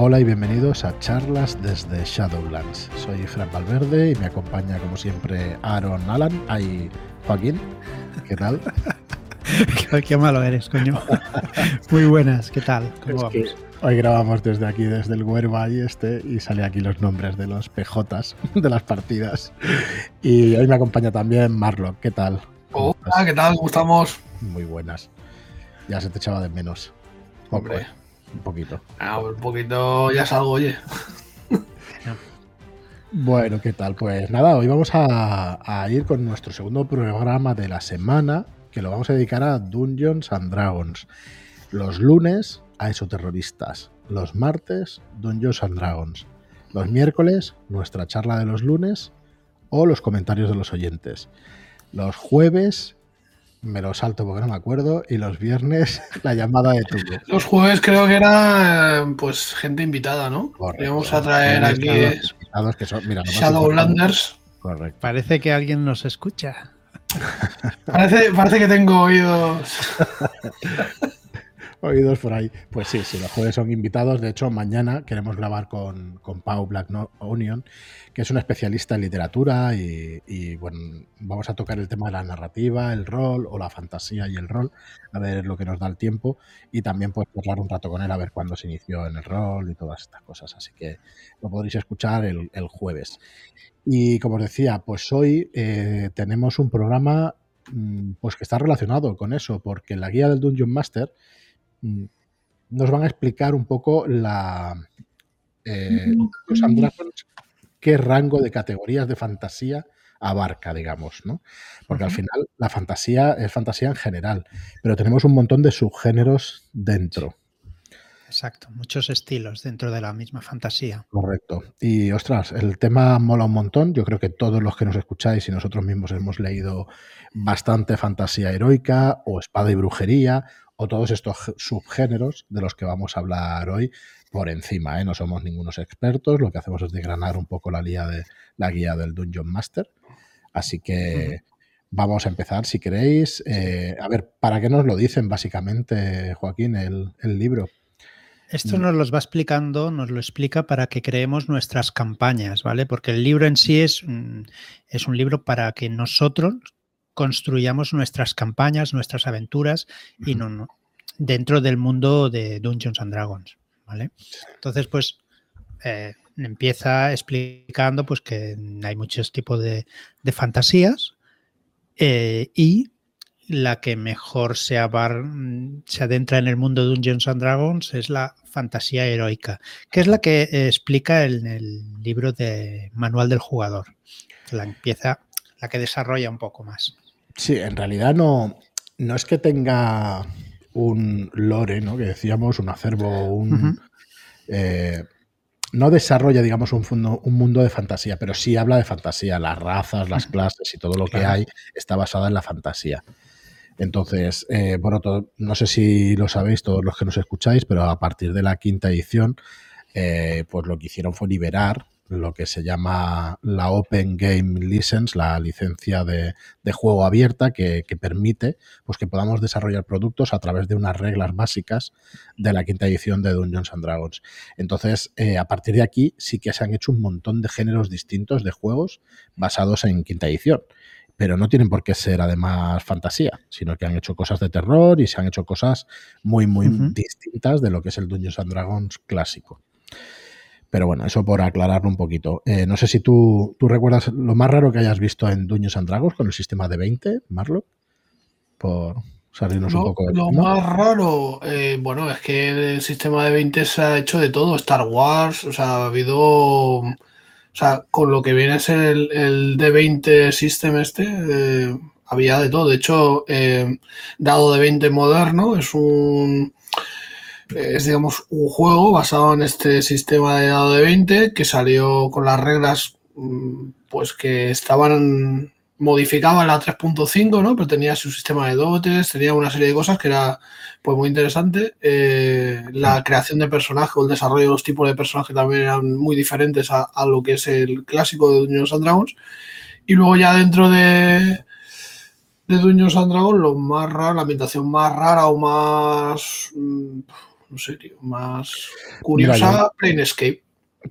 Hola y bienvenidos a charlas desde Shadowlands. Soy Fran Valverde y me acompaña como siempre Aaron Alan. Hay Joaquín. ¿Qué tal? Qué malo eres, coño. Muy buenas, ¿qué tal? ¿Cómo vamos? Hoy grabamos desde aquí, desde el y este, y sale aquí los nombres de los PJs de las partidas. Y hoy me acompaña también Marlock. ¿Qué tal? Hola, ¿qué tal? ¿Cómo estamos? Muy buenas. Ya se te echaba de menos. Hombre. Un poquito. Ah, un poquito ya salgo, oye. Bueno, ¿qué tal? Pues nada, hoy vamos a, ir con nuestro segundo programa de la semana, que lo vamos a dedicar a Dungeons and Dragons. Los lunes a esoterroristas, los martes Dungeons and Dragons, los miércoles nuestra charla de los lunes o los comentarios de los oyentes. Los jueves me lo salto porque no me acuerdo. Y los viernes, la llamada de tu Los jueves creo que era pues gente invitada, ¿no? Vamos a traer aquí que son, mira, Shadowlanders. Correcto. Parece que alguien nos escucha. Parece, parece que tengo oídos. oídos por ahí. Pues sí, sí, los jueves son invitados. De hecho, mañana queremos grabar con, con Pau Black Onion, que es una especialista en literatura y, bueno, vamos a tocar el tema de la narrativa, el rol o la fantasía y el rol, a ver lo que nos da el tiempo y también pues hablar un rato con él a ver cuándo se inició en el rol y todas estas cosas. Así que lo podréis escuchar el, jueves. Y como os decía, pues hoy eh, tenemos un programa mm, pues que está relacionado con eso, porque la guía del Dungeon Master nos van a explicar un poco la, eh, los qué rango de categorías de fantasía abarca, digamos, ¿no? Porque al final la fantasía es fantasía en general, pero tenemos un montón de subgéneros dentro. Exacto, muchos estilos dentro de la misma fantasía. Correcto. Y ostras, el tema mola un montón. Yo creo que todos los que nos escucháis y nosotros mismos hemos leído bastante fantasía heroica o espada y brujería o todos estos subgéneros de los que vamos a hablar hoy por encima. ¿eh? No somos ningunos expertos, lo que hacemos es desgranar un poco la guía, de, la guía del Dungeon Master. Así que vamos a empezar, si queréis. Eh, a ver, ¿para qué nos lo dicen básicamente, Joaquín, el, libro? Esto nos los va explicando, nos lo explica para que creemos nuestras campañas, ¿vale? Porque el libro en sí es, es un libro para que nosotros construyamos nuestras campañas, nuestras aventuras y no, dentro del mundo de Dungeons and Dragons. ¿vale? Entonces, pues eh, empieza explicando pues, que hay muchos tipos de, fantasías eh, y la que mejor se, se, adentra en el mundo de Dungeons and Dragons es la fantasía heroica, que es la que explica en el libro de Manual del Jugador. La empieza, la que desarrolla un poco más. Sí, en realidad no, no es que tenga un lore, ¿no? Que decíamos, un acervo, un. Eh, no desarrolla, digamos, un, un, mundo de fantasía, pero sí habla de fantasía. Las razas, las clases y todo lo que hay está basada en la fantasía. Entonces, eh, bueno, no sé si lo sabéis todos los que nos escucháis, pero a partir de la quinta edición, eh, pues lo que hicieron fue liberar lo que se llama la Open Game License, la licencia de, juego abierta que, permite pues, que podamos desarrollar productos a través de unas reglas básicas de la quinta edición de Dungeons and Dragons. Entonces, eh, a partir de aquí sí que se han hecho un montón de géneros distintos de juegos basados en quinta edición. Pero no tienen por qué ser además fantasía, sino que han hecho cosas de terror y se han hecho cosas muy, muy distintas de lo que es el Dungeons and Dragons clásico. Pero bueno, eso por aclararlo un poquito. Eh, no sé si tú, tú, recuerdas lo más raro que hayas visto en Dungeons and Dragons con el sistema de 20, Marlo. Por salirnos un poco de Lo más raro, eh, bueno, es que el sistema de 20 se ha hecho de todo. Star Wars, o sea, ha habido. O sea, con lo que viene a ser el, el D20 System este, eh, había de todo. De hecho, dado de 20 moderno es un es, digamos, un juego basado en este sistema de dado de 20 que salió con las reglas mm, pues que estaban modificaban la 3.5, ¿no? Pero tenía su sistema de dotes, tenía una serie de cosas que era pues muy interesante. Eh, la creación de personajes o el desarrollo de los tipos de personajes también eran muy diferentes a, lo que es el clásico de Dungeons and Dragons. Y luego ya dentro de, de Dungeons and Dragons, lo más raro, la ambientación más rara o más mm, no sé, tío, más curiosa, Planescape.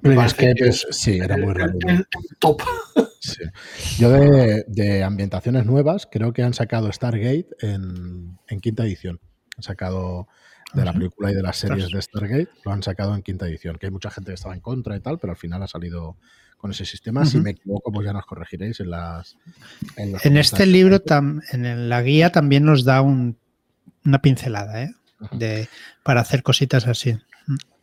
Planescape sí, era muy raro. top. Yo de, ambientaciones nuevas creo que han sacado Stargate en, quinta edición. Han sacado de la película y de las series de Stargate, lo han sacado en quinta edición, que hay mucha gente que estaba en contra y tal, pero al final ha salido con ese sistema. Si me equivoco, pues ya nos corregiréis en las... En, este libro, en la guía también nos da una pincelada, ¿eh? De, para hacer cositas así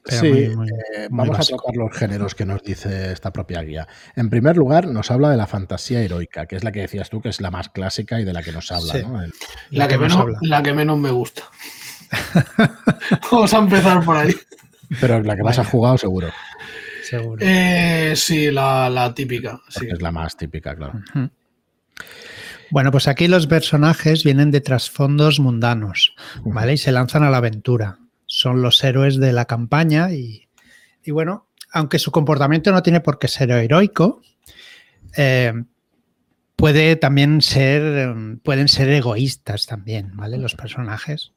sí, eh, vamos a tocar los géneros que nos dice esta propia guía. En primer lugar, nos habla de la fantasía heroica, que es la que decías tú, que es la más clásica y de la que nos habla. la, que menos, la que menos me gusta. vamos a empezar por ahí. Pero la que más has jugado, seguro. Seguro. Eh, sí, la, típica. Es la más típica, claro. Bueno, pues aquí los personajes vienen de trasfondos mundanos, ¿vale? Y se lanzan a la aventura son los héroes de la campaña y, bueno, aunque su comportamiento no tiene por qué ser heroico, eh, puede también ser, pueden ser egoístas también, ¿vale? Los personajes.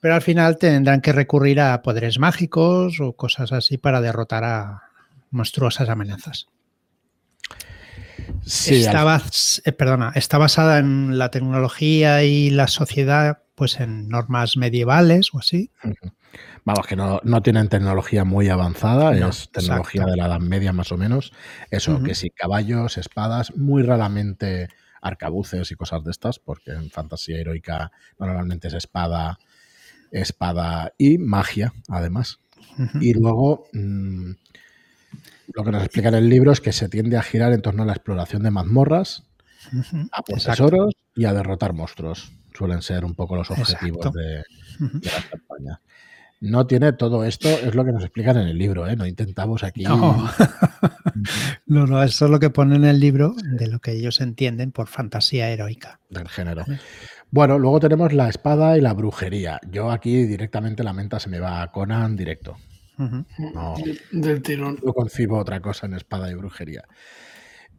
Pero al final tendrán que recurrir a poderes mágicos o cosas así para derrotar a monstruosas amenazas. Sí, está, eh, perdona, está basada en la tecnología y la sociedad pues en normas medievales o así. Vamos, que no, tienen tecnología muy avanzada, es tecnología de la Edad Media más o menos. Eso, que sí, caballos, espadas, muy raramente arcabuces y cosas de estas, porque en fantasía heroica normalmente es espada, espada y magia, además. Y luego, mm, lo que nos explica en el libro es que se tiende a girar en torno a la exploración de mazmorras, a por tesoros y a derrotar monstruos suelen ser un poco los objetivos de, la campaña. No tiene todo esto, es lo que nos explican en el libro, ¿eh? No intentamos aquí. No. no, eso es lo que pone en el libro de lo que ellos entienden por fantasía heroica. Del género. Bueno, luego tenemos la espada y la brujería. Yo aquí directamente la menta se me va a Conan directo. No, Del tirón. No concibo otra cosa en espada y brujería.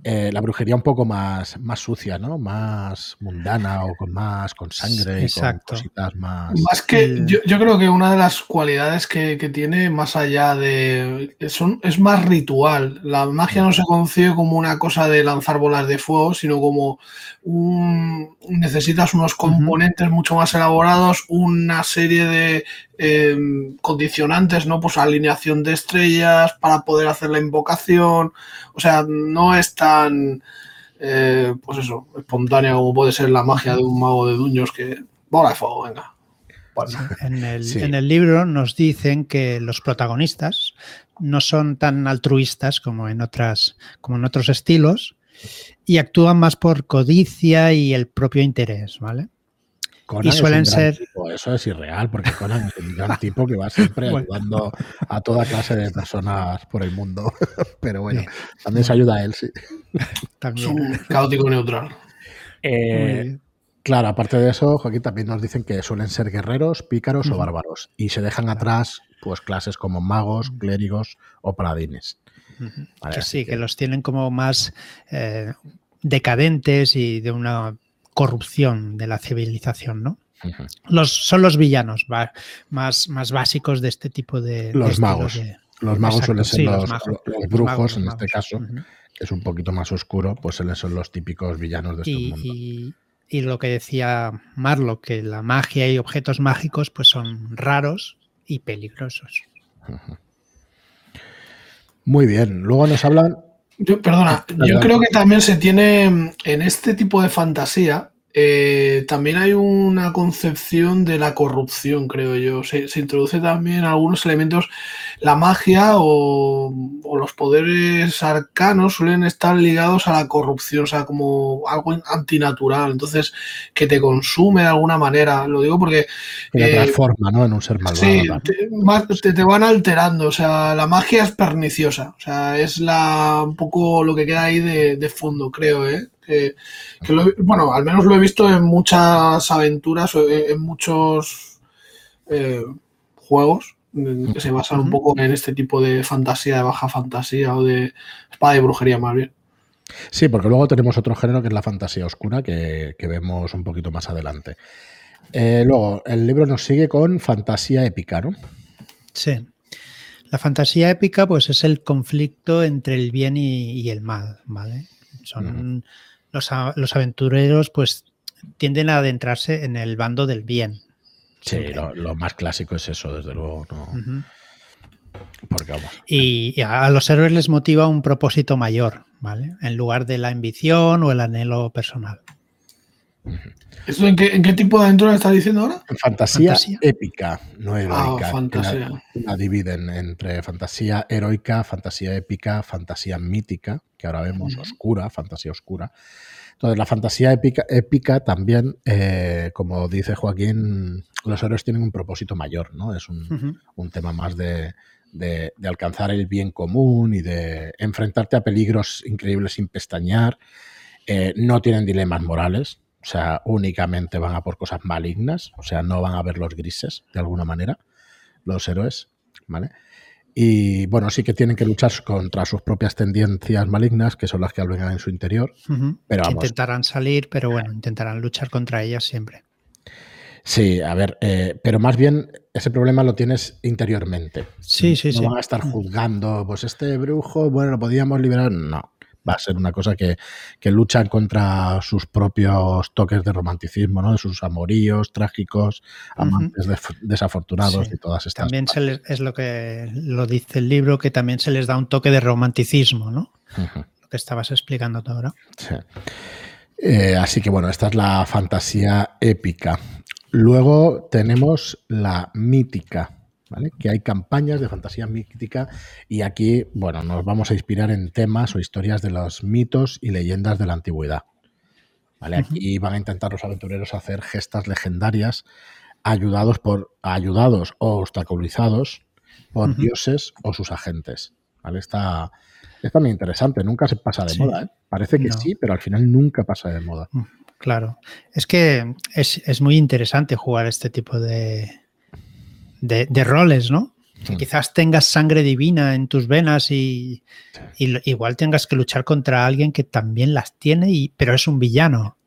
Eh, la brujería un poco más, más sucia, ¿no? Más mundana o con más con sangre y con cositas más. Más que yo, creo que una de las cualidades que, tiene, más allá de. Son, es más ritual. La magia no se concibe como una cosa de lanzar bolas de fuego, sino como un, necesitas unos componentes mucho más elaborados, una serie de Em, condicionantes, ¿no? Pues alineación de estrellas para poder hacer la invocación. O sea, no es tan, eh, pues eso, espontánea como puede ser la magia de un mago de duños que bola de fuego, venga. En, el, en el libro nos dicen que los protagonistas no son tan altruistas como en otras, como en otros estilos y actúan más por codicia y el propio interés, ¿vale? Y suelen ser. Eso es irreal, porque Conan es un gran tipo que va siempre ayudando a toda clase de personas por el mundo. Pero bueno, también se ayuda a él, sí. También. caótico neutral. Eh, claro, aparte de eso, Joaquín también nos dicen que suelen ser guerreros, pícaros o bárbaros. Y se dejan atrás pues clases como magos, clérigos o paladines. que sí, que... los tienen como más eh, decadentes y de una corrupción de la civilización, ¿no? los, son los villanos más, más básicos de este tipo de... Los magos. los magos suelen ser los, brujos, en este caso, que es un poquito más oscuro, pues son los típicos villanos de este mundo. Y, lo que decía Marlo, que la magia y objetos mágicos pues son raros y peligrosos. Muy bien. Luego nos hablan yo, perdona, yo creo que también se tiene en este tipo de fantasía, eh, también hay una concepción de la corrupción, creo yo. Se, introduce también algunos elementos. La magia o, los poderes arcanos suelen estar ligados a la corrupción, o sea, como algo antinatural. Entonces, que te consume de alguna manera. Lo digo porque. Que te eh, transforma, ¿no? En un ser malvado. Sí, te, te, van alterando. O sea, la magia es perniciosa. O sea, es la un poco lo que queda ahí de, de fondo, creo, ¿eh? bueno, al menos lo he visto en muchas aventuras, en muchos eh, juegos que se basan un poco en este tipo de fantasía, de baja fantasía o de espada y brujería más bien. Sí, porque luego tenemos otro género que es la fantasía oscura que, vemos un poquito más adelante. Eh, luego, el libro nos sigue con fantasía épica, ¿no? Sí. La fantasía épica, pues es el conflicto entre el bien y, el mal, ¿vale? Son los, los, aventureros, pues tienden a adentrarse en el bando del bien. Sí, lo, más clásico es eso, desde luego. Y, a los héroes les motiva un propósito mayor, ¿vale? En lugar de la ambición o el anhelo personal. ¿Esto en qué, tipo de aventura estás diciendo ahora? Fantasía, épica, no heroica. Ah, fantasía. La, dividen entre fantasía heroica, fantasía épica, fantasía mítica, que ahora vemos oscura, fantasía oscura. Entonces, la fantasía épica, épica también, eh, como dice Joaquín, los héroes tienen un propósito mayor, ¿no? Es un, tema más de, alcanzar el bien común y de enfrentarte a peligros increíbles sin pestañear. Eh, no tienen dilemas morales, o sea, únicamente van a por cosas malignas, o sea, no van a ver los grises de alguna manera, los héroes, ¿vale? Y bueno, sí que tienen que luchar contra sus propias tendencias malignas, que son las que albergan en su interior. pero Intentarán salir, pero bueno, intentarán luchar contra ellas siempre. Sí, a ver, eh, pero más bien ese problema lo tienes interiormente. Sí, sí, sí. No van a estar juzgando, pues este brujo, bueno, lo podíamos liberar. No, va a ser una cosa que, que luchan contra sus propios toques de romanticismo, ¿no? De sus amoríos trágicos, amantes desafortunados y todas estas También se les, es lo que lo dice el libro, que también se les da un toque de romanticismo, ¿no? Lo que estabas explicando ahora. Sí. Eh, así que bueno, esta es la fantasía épica. Luego tenemos la mítica que hay campañas de fantasía mítica y aquí, bueno, nos vamos a inspirar en temas o historias de los mitos y leyendas de la antigüedad. ¿Vale? Aquí van a intentar los aventureros hacer gestas legendarias ayudados por ayudados o obstaculizados por dioses o sus agentes. ¿Vale? Está, está muy interesante, nunca se pasa de moda. ¿eh? Parece que sí, pero al final nunca pasa de moda. Mm, claro, es que es muy interesante jugar este tipo de, de, roles, ¿no? Mm. quizás tengas sangre divina en tus venas y, igual tengas que luchar contra alguien que también las tiene, y, pero es un villano.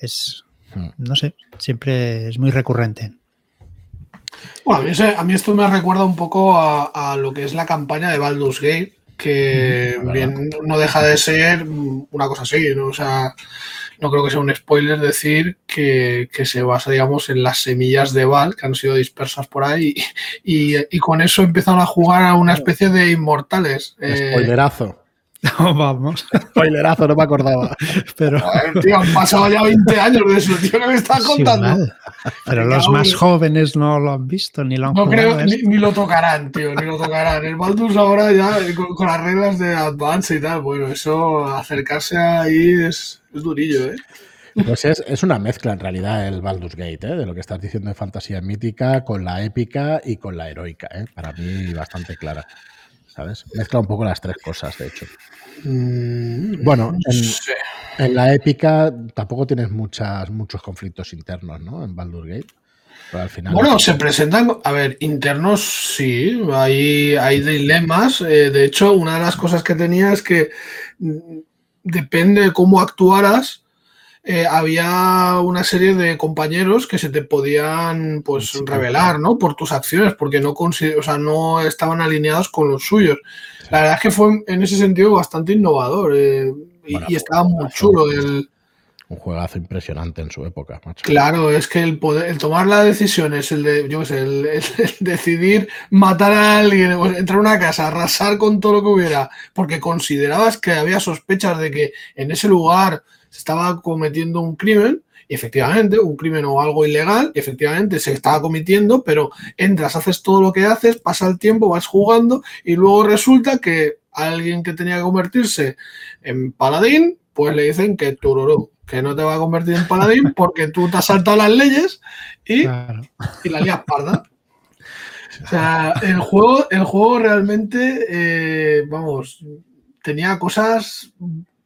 Es, mm. no sé, siempre es muy recurrente. Bueno, a mí, esto me recuerda un poco a, lo que es la campaña de Baldur's Gate, que bien no deja de ser una cosa así, ¿no? O sea, no creo que sea un spoiler decir que, se basa, digamos, en las semillas de Val que han sido dispersas por ahí y, con eso empezaron a jugar a una especie de inmortales. Eh, Spoilerazo. No, vamos. Spoilerazo, no me acordaba. Pero... tío, han pasado ya 20 años de eso, tío, que me estás contando. Pero los más jóvenes no lo han visto ni lo han No creo, ni, lo tocarán, tío, ni lo tocarán. El Baldur's ahora ya con, las reglas de Advance y tal, bueno, eso, acercarse ahí es, es durillo, ¿eh? Pues es, es, una mezcla en realidad el Baldur's Gate, ¿eh? de lo que estás diciendo de fantasía mítica con la épica y con la heroica. ¿eh? Para mí bastante clara. ¿Sabes? Mezcla un poco las tres cosas, de hecho. Mm, bueno, en, la épica tampoco tienes muchas, muchos conflictos internos, ¿no? En Baldur's Gate. Pero al final... Bueno, se presentan, a ver, internos sí, hay, hay dilemas. Eh, de hecho, una de las cosas que tenía es que mm, depende de cómo actuaras, eh, había una serie de compañeros que se te podían pues revelar, ¿no? Por tus acciones, porque no, o sea, no estaban alineados con los suyos. La verdad es que fue en ese sentido bastante innovador eh, y, estaba muy chulo el un juegazo impresionante en su época. Claro, es que el poder, el tomar las decisiones, el de, yo sé, el, decidir matar a alguien, entrar a una casa, arrasar con todo lo que hubiera, porque considerabas que había sospechas de que en ese lugar se estaba cometiendo un crimen, y efectivamente, un crimen o algo ilegal, efectivamente se estaba cometiendo, pero entras, haces todo lo que haces, pasa el tiempo, vas jugando y luego resulta que alguien que tenía que convertirse en paladín, pues le dicen que tururú, que no te va a convertir en paladín porque tú te has saltado las leyes y, y la lías parda. O sea, el juego, el juego realmente, eh, vamos, tenía cosas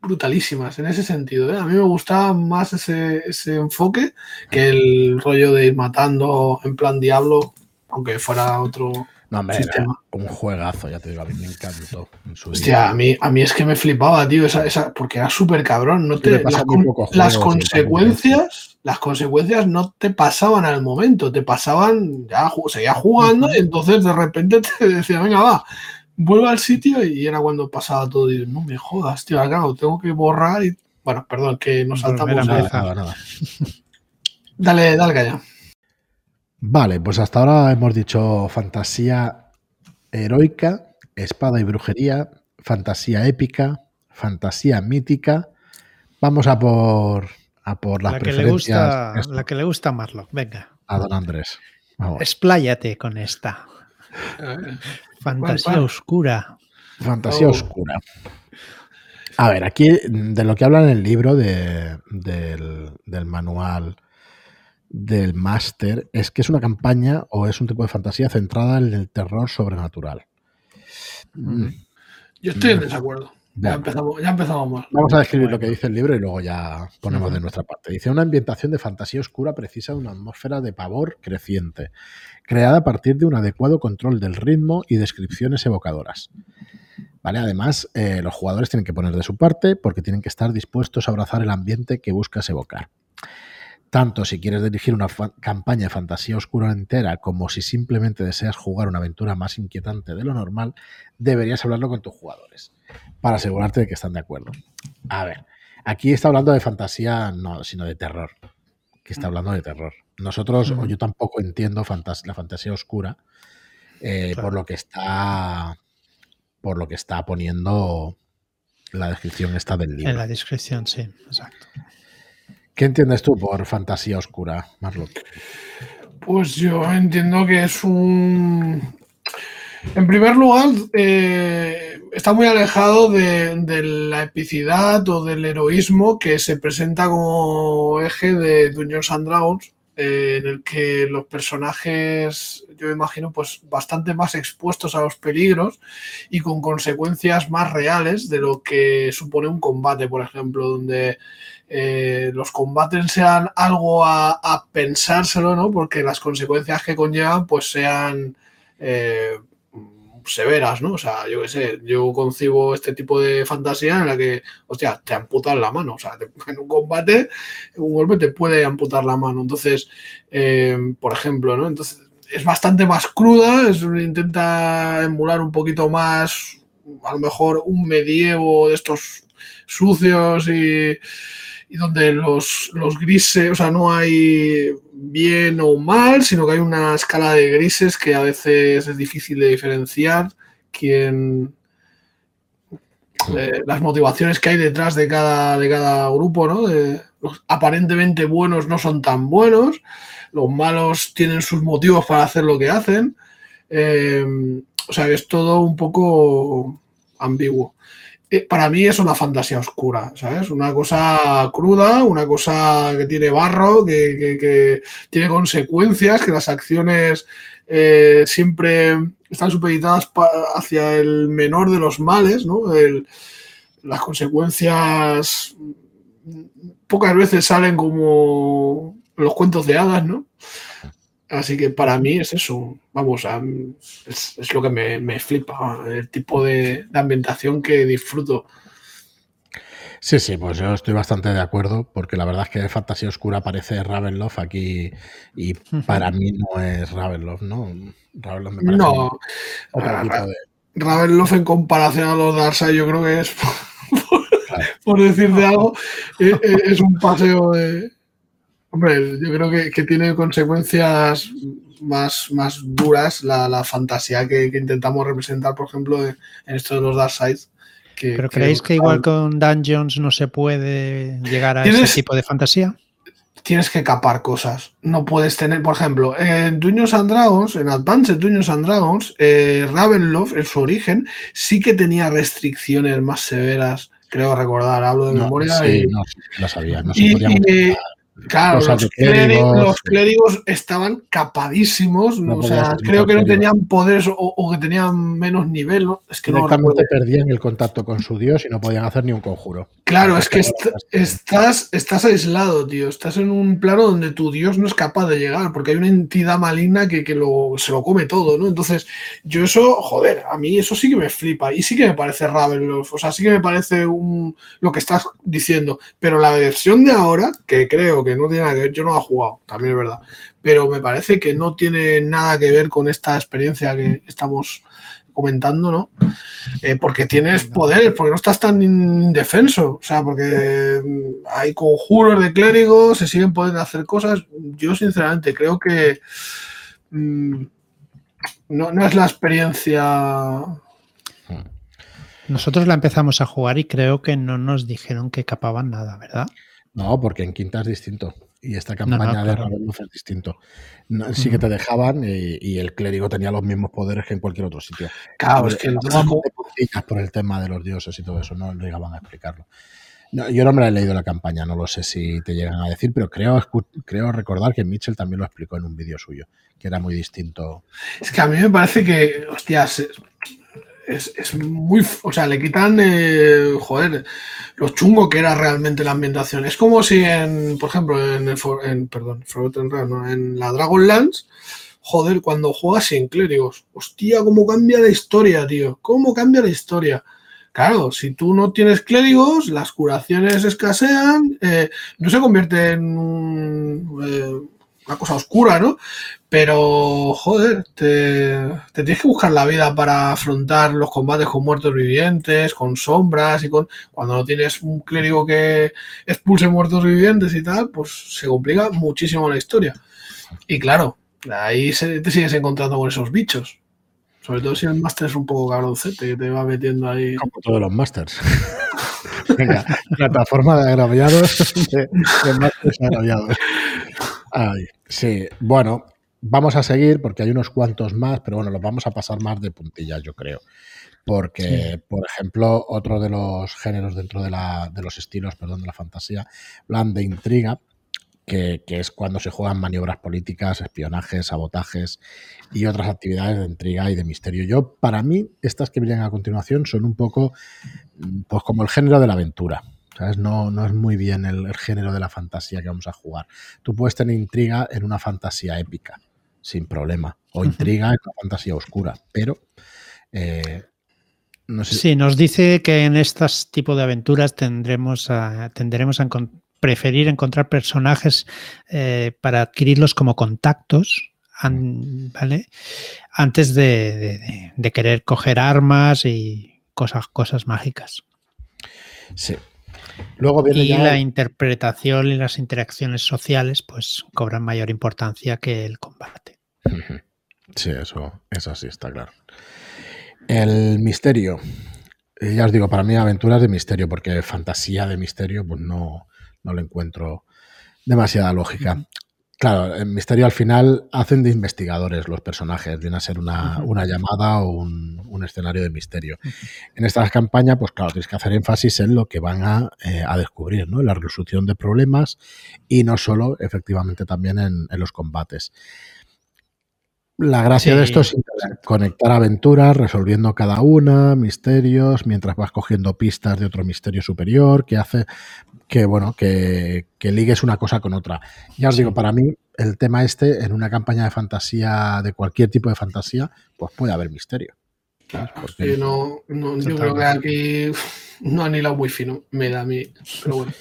brutalísimas en ese sentido. ¿eh? A mí me gustaba más ese, enfoque que el rollo de ir matando en plan diablo, aunque fuera otro. No, hombre, un juegazo, ya te digo, a mí me encantó. Hostia, a mí, a mí es que me flipaba, tío, esa, esa, porque era súper cabrón. No te, las, consecuencias, las consecuencias no te pasaban al momento, te pasaban, ya seguía jugando y entonces de repente te decía, venga, va, vuelvo al sitio y era cuando pasaba todo. Y no me jodas, tío, claro, tengo que borrar y. Bueno, perdón, que nos saltamos. Nada, nada, nada. Dale, dale, calla. Vale, pues hasta ahora hemos dicho fantasía heroica, espada y brujería, fantasía épica, fantasía mítica. Vamos a por, a por las la que Le gusta, la que le gusta a Marlock, venga. A don Andrés. Expláyate con esta. Fantasía oscura. Fantasía oh. oscura. A ver, aquí de lo que habla en el libro del, del manual del máster es que es una campaña o es un tipo de fantasía centrada en el terror sobrenatural. Mm. Yo estoy en desacuerdo. Ya empezamos, ya empezamos Vamos a describir lo que dice el libro y luego ya ponemos de nuestra parte. Dice, una ambientación de fantasía oscura precisa de una atmósfera de pavor creciente, creada a partir de un adecuado control del ritmo y descripciones evocadoras. ¿Vale? Además, eh, los jugadores tienen que poner de su parte porque tienen que estar dispuestos a abrazar el ambiente que buscas evocar. Tanto si quieres dirigir una campaña de fantasía oscura entera como si simplemente deseas jugar una aventura más inquietante de lo normal, deberías hablarlo con tus jugadores para asegurarte de que están de acuerdo. A ver, aquí está hablando de fantasía, no, sino de terror. Que está hablando de terror. Nosotros, o yo tampoco entiendo la fantasía oscura eh, por lo que está por lo que está poniendo la descripción esta del libro. En la descripción, sí, exacto. ¿Qué entiendes tú por fantasía oscura, Marlon? Pues yo entiendo que es un... En primer lugar, eh, está muy alejado de, la epicidad o del heroísmo que se presenta como eje de Dungeons and Dragons, eh, en el que los personajes, yo imagino, pues bastante más expuestos a los peligros y con consecuencias más reales de lo que supone un combate, por ejemplo, donde eh, los combates sean algo a, pensárselo, ¿no? Porque las consecuencias que conllevan, pues sean eh, severas, ¿no? O sea, yo qué sé, yo concibo este tipo de fantasía en la que, hostia, te amputan la mano. O sea, en un combate, un golpe te puede amputar la mano. Entonces, eh, por ejemplo, ¿no? Entonces, es bastante más cruda, es, intenta emular un poquito más, a lo mejor, un medievo de estos sucios y y donde los, grises, o sea, no hay bien o mal, sino que hay una escala de grises que a veces es difícil de diferenciar quién, eh, las motivaciones que hay detrás de cada, de cada grupo, ¿no? los aparentemente buenos no son tan buenos, los malos tienen sus motivos para hacer lo que hacen. Eh, o sea que es todo un poco ambiguo. Eh, para mí es una fantasía oscura, ¿sabes? Una cosa cruda, una cosa que tiene barro, que, tiene consecuencias, que las acciones eh, siempre están supeditadas hacia el menor de los males, ¿no? las consecuencias pocas veces salen como los cuentos de hadas, ¿no? Así que para mí es eso, vamos, es, lo que me, flipa, el tipo de, ambientación que disfruto. Sí, sí, pues yo estoy bastante de acuerdo, porque la verdad es que Fantasía Oscura parece Ravenloft aquí y para mí no es Ravenloft, ¿no? Ravenloft me no, Ravenloft en comparación a los Darkseid yo creo que es, por, decir de algo, e, e, es un paseo de, Hombre, yo creo que, tiene consecuencias más, más duras la, fantasía que, intentamos representar, por ejemplo, en, esto de los Dark Sides. ¿Pero creéis que igual con Dungeons no se puede llegar a ese tipo de fantasía? Tienes que capar cosas. No puedes tener, por ejemplo, en Dungeons and Dragons, en Advanced Dungeons and Dragons, eh, Ravenloft, en su origen, sí que tenía restricciones más severas creo recordar, hablo de memoria. Sí, no, lo sabía, no se podía Claro, los clérigos, estaban capadísimos, o sea, creo que no tenían poderes o, que tenían menos nivel, ¿no? Es que Directamente perdían el contacto con su dios y no podían hacer ni un conjuro. Claro, es que estás, estás aislado, tío, estás en un plano donde tu dios no es capaz de llegar, porque hay una entidad maligna que, que lo, se lo come todo, ¿no? Entonces, yo eso, joder, a mí eso sí que me flipa y sí que me parece Ravenloft, o sea, sí que me parece un, lo que estás diciendo, pero la versión de ahora, que creo que no tiene nada que ver, yo no he jugado, también es verdad, pero me parece que no tiene nada que ver con esta experiencia que estamos comentando, ¿no? Eh, porque tienes poderes, porque no estás tan indefenso, o sea, porque hay conjuros de clérigos, se siguen pudiendo hacer cosas. Yo, sinceramente, creo que mm, no, no es la experiencia nosotros la empezamos a jugar y creo que no nos dijeron que capaban nada, ¿verdad? No, porque en quinta es distinto. Y esta campaña de Ravenloft es distinto. sí que te dejaban y, el clérigo tenía los mismos poderes que en cualquier otro sitio. Claro, es que el por el tema de los dioses y todo eso, no llegaban a explicarlo. yo no me la he leído la campaña, no lo sé si te llegan a decir, pero creo, creo recordar que Mitchell también lo explicó en un vídeo suyo, que era muy distinto. Es que a mí me parece que, hostias, es, muy. O sea, le quitan, eh, joder, lo chungo que era realmente la ambientación. Es como si en, por ejemplo, en, el, perdón, en la Dragonlance, joder, cuando juegas sin clérigos. Hostia, cómo cambia la historia, tío. Cómo cambia la historia. Claro, si tú no tienes clérigos, las curaciones escasean, eh, no se convierte en un, eh, una cosa oscura, ¿no? Pero, joder, te, tienes que buscar la vida para afrontar los combates con muertos vivientes, con sombras y con... Cuando no tienes un clérigo que expulse muertos vivientes y tal, pues se complica muchísimo la historia. Y claro, ahí te sigues encontrando con esos bichos. Sobre todo si el máster es un poco cabroncete, que te va metiendo ahí... Como todos los másters. Venga, plataforma de agraviados de, de agraviados. Ay, sí, bueno, vamos a seguir porque hay unos cuantos más, pero bueno, los vamos a pasar más de puntillas, yo creo. Porque, por ejemplo, otro de los géneros dentro de, la, de los estilos, perdón, de la fantasía, plan de intriga, que, que, es cuando se juegan maniobras políticas, espionajes, sabotajes y otras actividades de intriga y de misterio. Yo, para mí, estas que vienen a continuación son un poco, pues como el género de la aventura. No, no es muy bien el, género de la fantasía que vamos a jugar. Tú puedes tener intriga en una fantasía épica, sin problema, o intriga en una fantasía oscura, pero eh, no sé. Sí, nos dice que en estos tipos de aventuras tendremos a, tendremos a preferir encontrar personajes eh, para adquirirlos como contactos, ¿vale? Antes de, de, querer coger armas y cosas, cosas mágicas. Sí, Luego y la interpretación y las interacciones sociales pues cobran mayor importancia que el combate. Sí, eso, eso sí está claro. El misterio. Eh, ya os digo, para mí aventuras de misterio, porque fantasía de misterio, pues no, no le encuentro demasiada lógica. Claro, en Misterio al final hacen de investigadores los personajes, viene a ser una, llamada o un, escenario de misterio. En esta campaña, pues claro, tienes que hacer énfasis en lo que van a, eh, descubrir, ¿no? En la resolución de problemas y no solo, efectivamente, también en, los combates. La gracia de esto es conectar aventuras, resolviendo cada una, misterios, mientras vas cogiendo pistas de otro misterio superior, que hace que bueno, que, ligues una cosa con otra. Ya os digo, para mí, el tema este, en una campaña de fantasía, de cualquier tipo de fantasía, pues puede haber misterio. no, yo creo que aquí no han hilado muy fino, me da a mí. Pero bueno.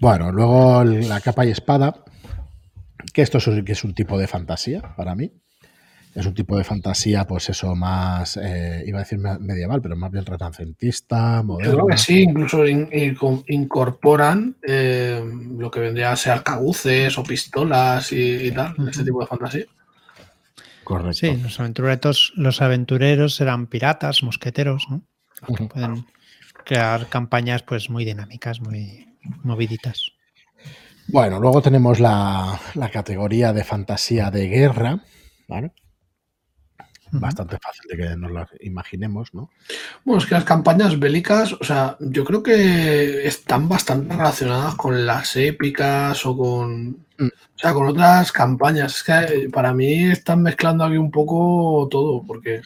Bueno, luego la capa y espada, que esto que es un tipo de fantasía para mí es un tipo de fantasía, pues eso, más, eh, iba a decir medieval, pero más bien renacentista, moderno. Yo creo que sí, incluso incorporan eh, lo que vendría a ser arcabuces o pistolas y, tal, en este tipo de fantasía. Correcto. Sí, los aventureros, los aventureros eran piratas, mosqueteros, ¿no? pueden crear campañas pues muy dinámicas, muy moviditas. Bueno, luego tenemos la, la categoría de fantasía de guerra, ¿vale? Bastante fácil de que nos las imaginemos, ¿no? Bueno, es que las campañas bélicas, o sea, yo creo que están bastante relacionadas con las épicas o con, mm. o sea, con otras campañas. Es que eh, para mí están mezclando aquí un poco todo, porque...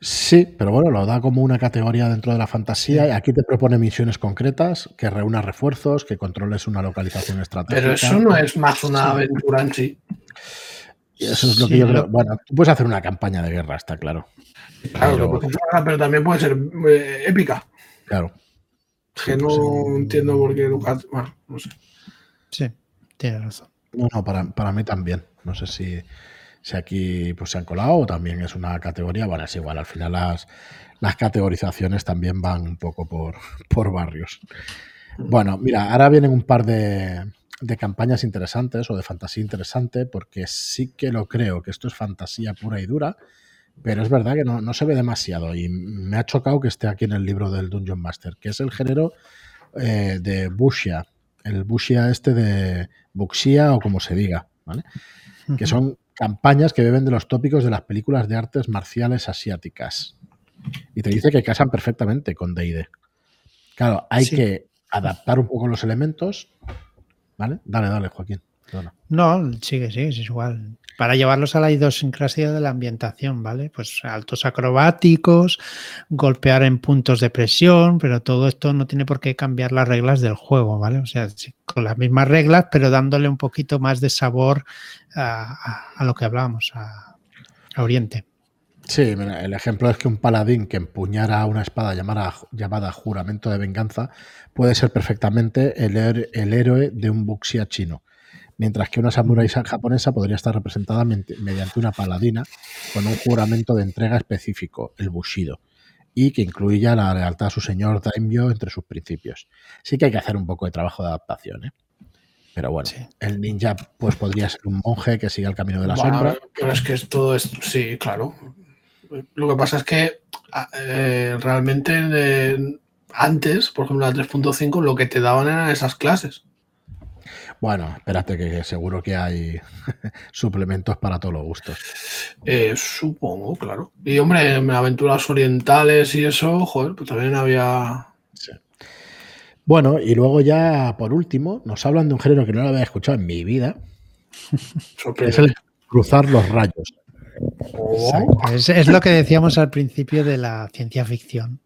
Sí, pero bueno, lo da como una categoría dentro de la fantasía y aquí te propone misiones concretas, que reúna refuerzos, que controles una localización estratégica. Pero eso no es más una aventura en sí. Eso es lo que yo creo. Bueno, tú puedes hacer una campaña de guerra, está claro. Claro, pero, también puede ser eh, épica. Claro. que no pues entiendo por qué Lucas. Bueno, no sé. Sí, tienes razón. No, no, para, para mí también. No sé si si aquí pues, se han colado o también es una categoría, bueno, es igual, al final las, las categorizaciones también van un poco por, por barrios. Bueno, mira, ahora vienen un par de, de campañas interesantes o de fantasía interesante, porque sí que lo creo que esto es fantasía pura y dura, pero es verdad que no, no, se ve demasiado y me ha chocado que esté aquí en el libro del Dungeon Master, que es el género eh, de Bushia, el Bushia este de Buxia o como se diga, ¿vale? Que son campañas que beben de los tópicos de las películas de artes marciales asiáticas. Y te dice que casan perfectamente con D&D. Claro, hay que adaptar un poco los elementos. ¿Vale? Dale, dale, Joaquín. No, sigue, sigue, es igual. Para llevarlos a la idiosincrasia de la ambientación, ¿vale? Pues altos acrobáticos, golpear en puntos de presión, pero todo esto no tiene por qué cambiar las reglas del juego, ¿vale? O sea, con las mismas reglas, pero dándole un poquito más de sabor a, lo que hablábamos, a, Oriente. Sí, el ejemplo es que un paladín que empuñara una espada llamada, llamada Juramento de Venganza puede ser perfectamente el, el héroe de un buxia chino mientras que una samurai japonesa podría estar representada mediante una paladina con un juramento de entrega específico, el bushido, y que incluya la lealtad a su señor daimyo entre sus principios. Sí que hay que hacer un poco de trabajo de adaptación, ¿eh? Pero bueno, el ninja pues podría ser un monje que siga el camino de la sombra. Pero es que todo es, sí, claro. Lo que pasa es que eh, realmente antes, por ejemplo, la 3.5, lo que te daban eran esas clases. Bueno, espérate que seguro que hay suplementos para todos los gustos. Eh, supongo, claro. Y hombre, en aventuras orientales y eso, joder, pues también había. Bueno, y luego ya por último, nos hablan de un género que no lo había escuchado en mi vida. que es el cruzar los rayos. Oh. Es, lo que decíamos al principio de la ciencia ficción.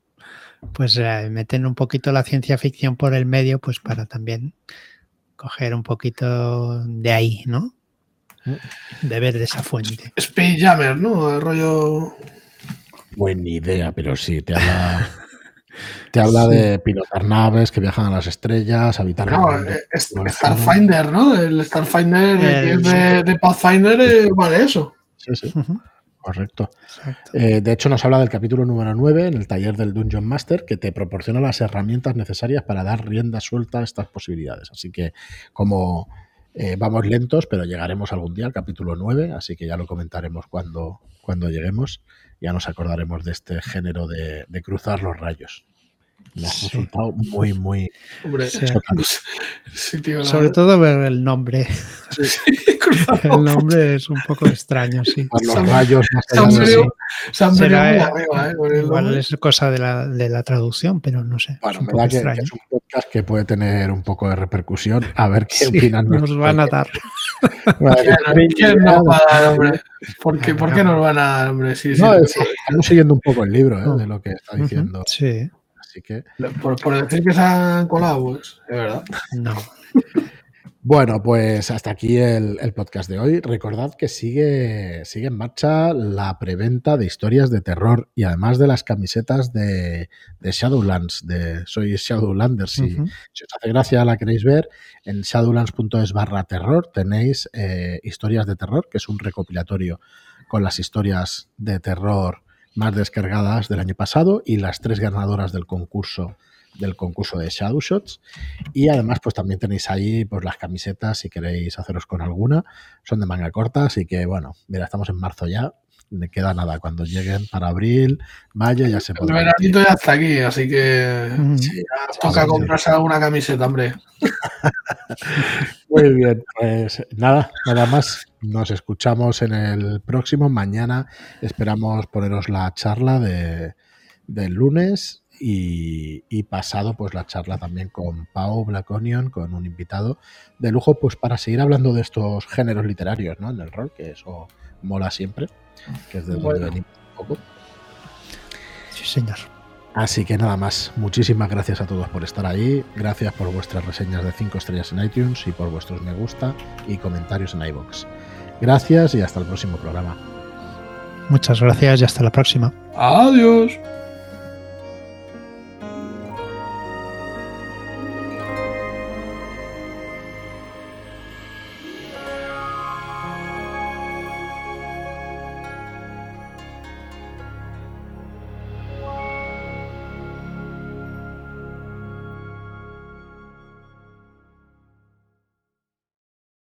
Pues eh, meten un poquito la ciencia ficción por el medio, pues para también coger un poquito de ahí, ¿no? Beber de esa fuente. Jammer, ¿no? El rollo. Buena idea, pero sí, te habla. Te habla de pilotar naves que viajan a las estrellas, habitar. No, eh, Starfinder, ¿no? El Starfinder de, de, Pathfinder eh, vale eso. Sí, sí. Correcto. Eh, de hecho, nos habla del capítulo número 9 en el taller del Dungeon Master, que te proporciona las herramientas necesarias para dar rienda suelta a estas posibilidades. Así que, como eh, vamos lentos, pero llegaremos algún día al capítulo 9, así que ya lo comentaremos cuando, cuando lleguemos. Ya nos acordaremos de este género de cruzar los rayos. Me ha resultado muy, muy. Hombre, Sobre todo ver el nombre. el nombre es un poco extraño, sí. Los rayos Igual es cosa de la, de la, traducción, pero no sé. Bueno, me da que, es un podcast que puede tener un poco de repercusión. A ver qué opinan. Nos van a dar. ¿Qué nos va a dar, hombre? ¿Por qué, ¿Por qué nos van a dar, hombre? Sí, no, estamos siguiendo un poco el libro ¿eh? de lo que está diciendo. Sí. Así que. Por, decir que se han colado, pues, es verdad. No. Bueno, pues hasta aquí el, podcast de hoy. Recordad que sigue, sigue en marcha la preventa de historias de terror y además de las camisetas de, Shadowlands, de Soy Shadowlanders. Si, si, os hace gracia, la queréis ver, en shadowlands.es barra terror tenéis eh, historias de terror, que es un recopilatorio con las historias de terror más descargadas del año pasado y las tres ganadoras del concurso del concurso de Shadow Shots. Y además pues también tenéis ahí pues las camisetas si queréis haceros con alguna. Son de manga corta así que bueno mira estamos en marzo ya. Me queda nada cuando lleguen para abril mayo ya se puede el veranito ya está aquí así que toca comprarse alguna camiseta hombre. Muy bien pues nada nada más Nos escuchamos en el próximo. Mañana esperamos poneros la charla de, del lunes y, pasado pues la charla también con Pau Black Onion, con un invitado de lujo, pues para seguir hablando de estos géneros literarios, ¿no? En el rol, que eso mola siempre, que es de donde venimos un poco. Sí, señor. Así que nada más, muchísimas gracias a todos por estar ahí, gracias por vuestras reseñas de 5 estrellas en iTunes y por vuestros me gusta y comentarios en iBox. Gracias y hasta el próximo programa. Muchas gracias y hasta la próxima. Adiós.